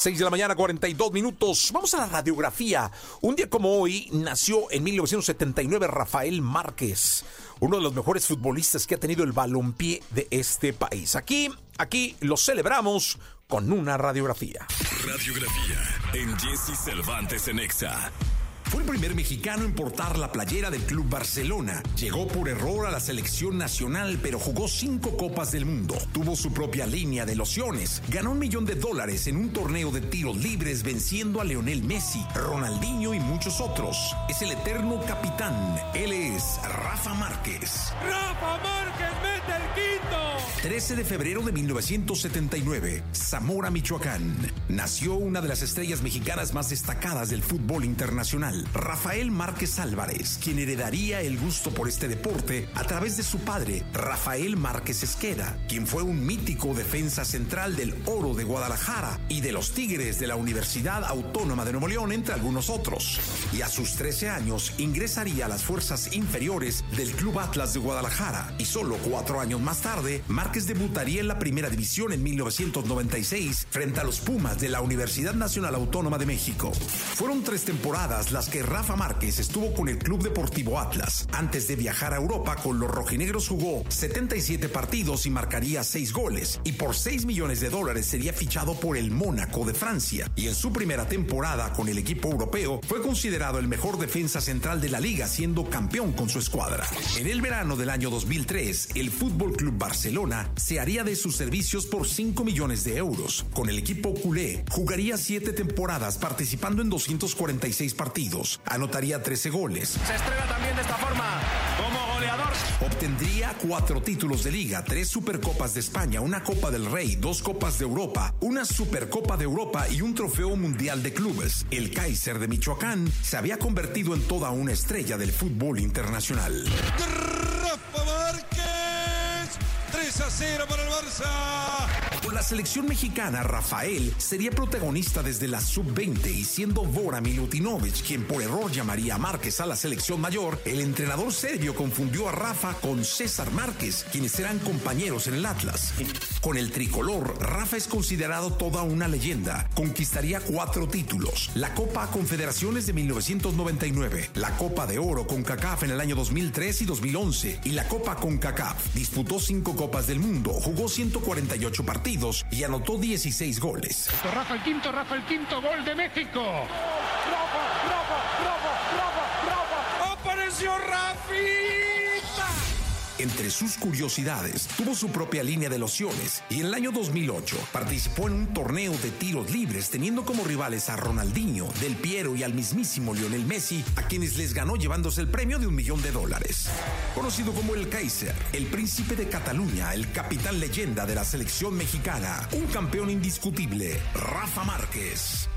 6 de la mañana, 42 minutos. Vamos a la radiografía. Un día como hoy nació en 1979 Rafael Márquez, uno de los mejores futbolistas que ha tenido el balompié de este país. Aquí, aquí lo celebramos con una radiografía. Radiografía en Jesse Cervantes en Exa. Fue el primer mexicano en portar la playera del Club Barcelona. Llegó por error a la selección nacional, pero jugó cinco Copas del Mundo. Tuvo su propia línea de lociones. Ganó un millón de dólares en un torneo de tiros libres venciendo a Leonel Messi, Ronaldinho y muchos otros. Es el eterno capitán. Es Rafa Márquez. ¡Rafa Márquez mete el quinto! 13 de febrero de 1979, Zamora, Michoacán. Nació una de las estrellas mexicanas más destacadas del fútbol internacional, Rafael Márquez Álvarez, quien heredaría el gusto por este deporte a través de su padre, Rafael Márquez Esqueda, quien fue un mítico defensa central del Oro de Guadalajara y de los Tigres de la Universidad Autónoma de Nuevo León, entre algunos otros. Y a sus 13 años ingresaría a las fuerzas inferiores del Club Atlas de Guadalajara y solo cuatro años más tarde, Márquez debutaría en la primera división en 1996 frente a los Pumas de la Universidad Nacional Autónoma de México. Fueron tres temporadas las que Rafa Márquez estuvo con el Club Deportivo Atlas. Antes de viajar a Europa con los rojinegros jugó 77 partidos y marcaría 6 goles. Y por 6 millones de dólares sería fichado por el Mónaco de Francia. Y en su primera temporada con el equipo europeo fue considerado el mejor defensa central de la liga siendo campeón con su escuadra. En el verano del año 2003, el Fútbol Club Barcelona se haría de sus servicios por 5 millones de euros. Con el equipo culé, jugaría 7 temporadas participando en 246 partidos. Anotaría 13 goles. Se estrena también de esta forma como goleador. Obtendría cuatro títulos de liga, tres Supercopas de España, una Copa del Rey, dos Copas de Europa, una Supercopa de Europa y un Trofeo Mundial de Clubes. El Kaiser de Michoacán se había convertido en toda una estrella del fútbol internacional. Rafa Márquez. 3 a 0 para el Barça. La selección mexicana, Rafael sería protagonista desde la sub-20 y siendo Bora Milutinovic quien por error llamaría a Márquez a la selección mayor, el entrenador serbio confundió a Rafa con César Márquez, quienes eran compañeros en el Atlas. Con el tricolor, Rafa es considerado toda una leyenda. Conquistaría cuatro títulos: la Copa Confederaciones de 1999, la Copa de Oro con CACAF en el año 2003 y 2011 y la Copa con CACAF. Disputó cinco Copas del Mundo, jugó 148 partidos y anotó 16 goles. Rafa el quinto, Rafa el quinto gol de México. Apareció Rafita. Entre sus curiosidades, tuvo su propia línea de lociones y en el año 2008 participó en un torneo de tiros libres teniendo como rivales a Ronaldinho, Del Piero y al mismísimo Lionel Messi, a quienes les ganó llevándose el premio de un millón de dólares. Conocido como el Kaiser, el príncipe de Cataluña, el capitán leyenda de la selección mexicana, un campeón indiscutible, Rafa Márquez.